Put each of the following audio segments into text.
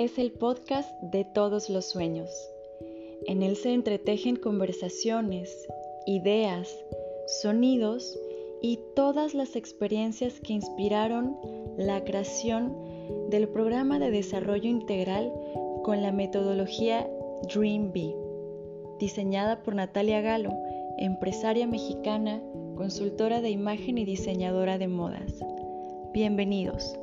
es el podcast de todos los sueños. En él se entretejen conversaciones, ideas, sonidos y todas las experiencias que inspiraron la creación del programa de desarrollo integral con la metodología Dream Bee, diseñada por Natalia Galo, empresaria mexicana, consultora de imagen y diseñadora de modas. Bienvenidos.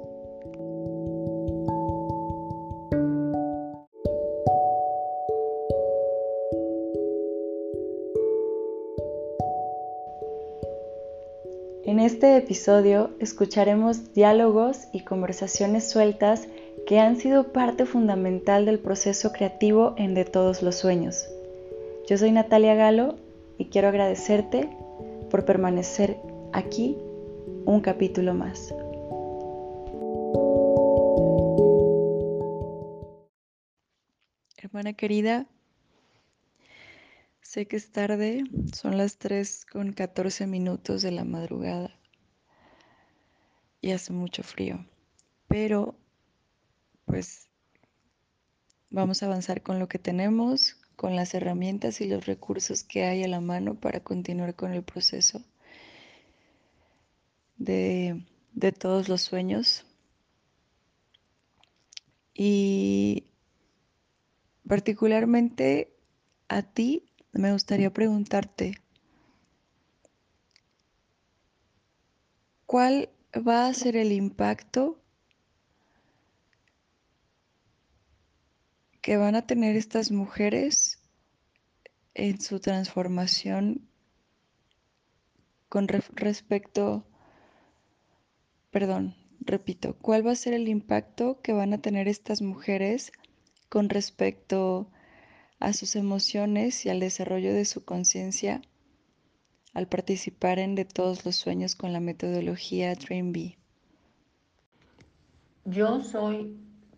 En este episodio escucharemos diálogos y conversaciones sueltas que han sido parte fundamental del proceso creativo en De Todos los Sueños. Yo soy Natalia Galo y quiero agradecerte por permanecer aquí un capítulo más. Hermana querida, sé que es tarde, son las 3 con 14 minutos de la madrugada y hace mucho frío, pero pues vamos a avanzar con lo que tenemos, con las herramientas y los recursos que hay a la mano para continuar con el proceso de, de todos los sueños. Y particularmente a ti me gustaría preguntarte, ¿cuál va a ser el impacto que van a tener estas mujeres en su transformación con respecto, perdón, repito, ¿cuál va a ser el impacto que van a tener estas mujeres con respecto a sus emociones y al desarrollo de su conciencia al participar en De todos los sueños con la metodología Dream Bee? Yo soy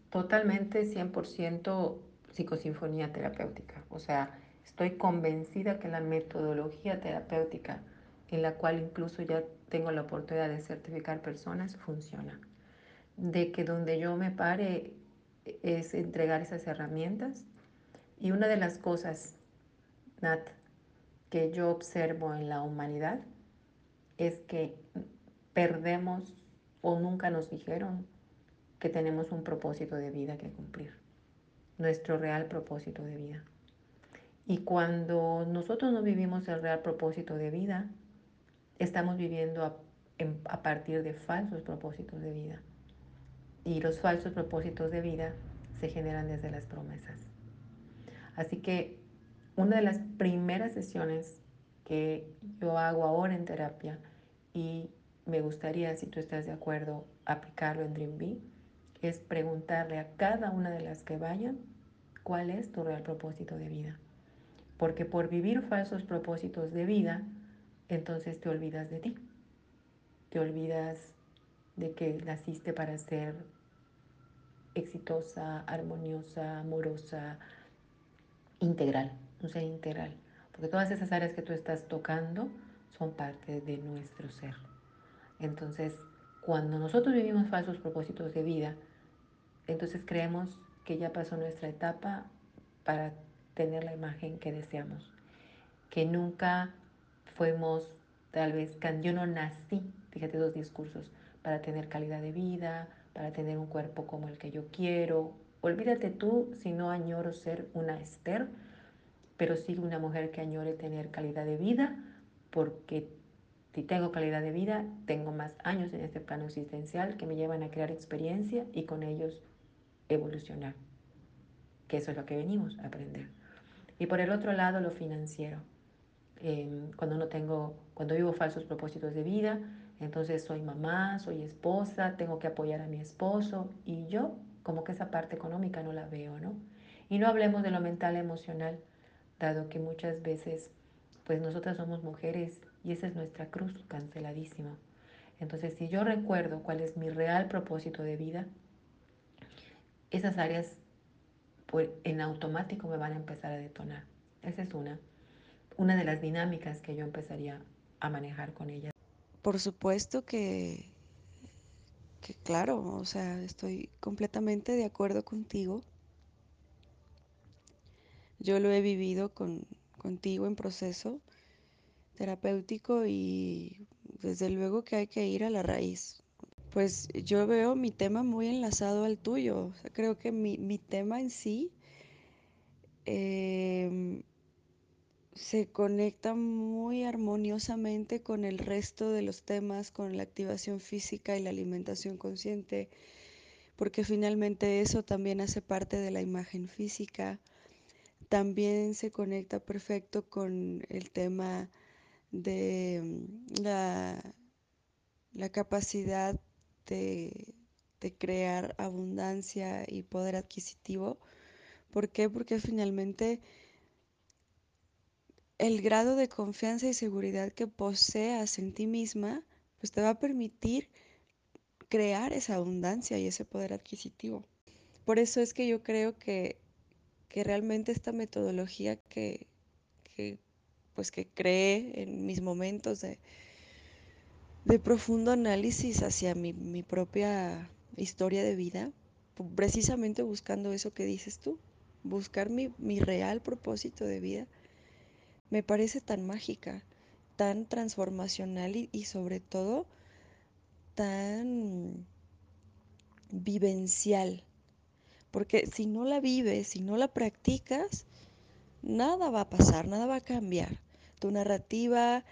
totalmente 100% psicosinfonía terapéutica. O sea, estoy convencida que la metodología terapéutica en la cual incluso ya tengo la oportunidad de certificar personas funciona. De que donde yo me pare es entregar esas herramientas. Y una de las cosas, Nat, que yo observo en la humanidad es que perdemos o nunca nos dijeron que tenemos un propósito de vida que cumplir, nuestro real propósito de vida. Y cuando nosotros no vivimos el real propósito de vida, estamos viviendo a, a partir de falsos propósitos de vida. Y los falsos propósitos de vida se generan desde las promesas. Así que una de las primeras sesiones que yo hago ahora en terapia y me gustaría, si tú estás de acuerdo, aplicarlo en Dream es preguntarle a cada una de las que vayan cuál es tu real propósito de vida. Porque por vivir falsos propósitos de vida, entonces te olvidas de ti. Te olvidas de que naciste para ser exitosa, armoniosa, amorosa, integral, un ser integral. Porque todas esas áreas que tú estás tocando son parte de nuestro ser. Entonces, cuando nosotros vivimos falsos propósitos de vida, entonces creemos que ya pasó nuestra etapa para tener la imagen que deseamos, que nunca fuimos, tal vez, yo no nací, fíjate dos discursos, para tener calidad de vida, para tener un cuerpo como el que yo quiero. Olvídate tú si no añoro ser una Esther, pero sí una mujer que añore tener calidad de vida, porque si tengo calidad de vida, tengo más años en este plano existencial que me llevan a crear experiencia y con ellos evolucionar, que eso es lo que venimos a aprender. Y por el otro lado, lo financiero. Em, cuando no tengo, cuando vivo falsos propósitos de vida, entonces soy mamá, soy esposa, tengo que apoyar a mi esposo y yo como que esa parte económica no la veo, ¿no? Y no hablemos de lo mental emocional, dado que muchas veces pues nosotras somos mujeres y esa es nuestra cruz canceladísima. Entonces, si yo recuerdo cuál es mi real propósito de vida, esas áreas pues, en automático me van a empezar a detonar. Esa es una, una de las dinámicas que yo empezaría a manejar con ella. Por supuesto que, que claro, o sea, estoy completamente de acuerdo contigo. Yo lo he vivido con, contigo en proceso terapéutico y desde luego que hay que ir a la raíz. Pues yo veo mi tema muy enlazado al tuyo. creo que mi, mi, tema en sí eh, se conecta muy armoniosamente con el resto de los temas, con la activación física y la alimentación consciente, porque finalmente eso también hace parte de la imagen física. También se conecta perfecto con el tema de mm, la, la capacidad de, de crear abundancia y poder adquisitivo. ¿Por qué? Porque finalmente el grado de confianza y seguridad que poseas en ti misma, pues te va a permitir crear esa abundancia y ese poder adquisitivo. Por eso es que yo creo que, que realmente esta metodología que, que, pues que creé en mis momentos de, de profundo análisis hacia mi, mi propia historia de vida, precisamente buscando eso que dices tú, buscar mi, mi real propósito de vida me parece tan mágica, tan transformacional y, sobre todo tan vivencial. Porque si no la vives, si no la practicas, nada va a pasar, nada va a cambiar. Tu narrativa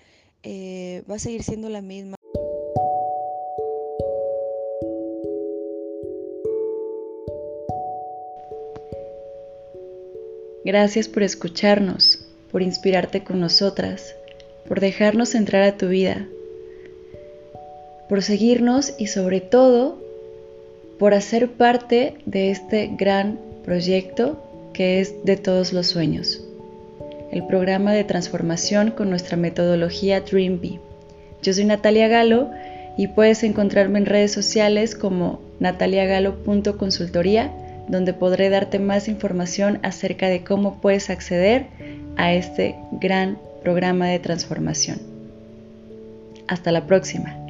eh, va a seguir siendo la misma. Gracias por escucharnos por inspirarte con nosotras, por dejarnos entrar a tu vida, por seguirnos y sobre todo por hacer parte de este gran proyecto que es de todos los sueños, el programa de transformación con nuestra metodología DreamBee. Yo soy Natalia Galo y puedes encontrarme en redes sociales como nataliagalo.consultoría, donde podré darte más información acerca de cómo puedes acceder a este gran programa de transformación. Hasta la próxima.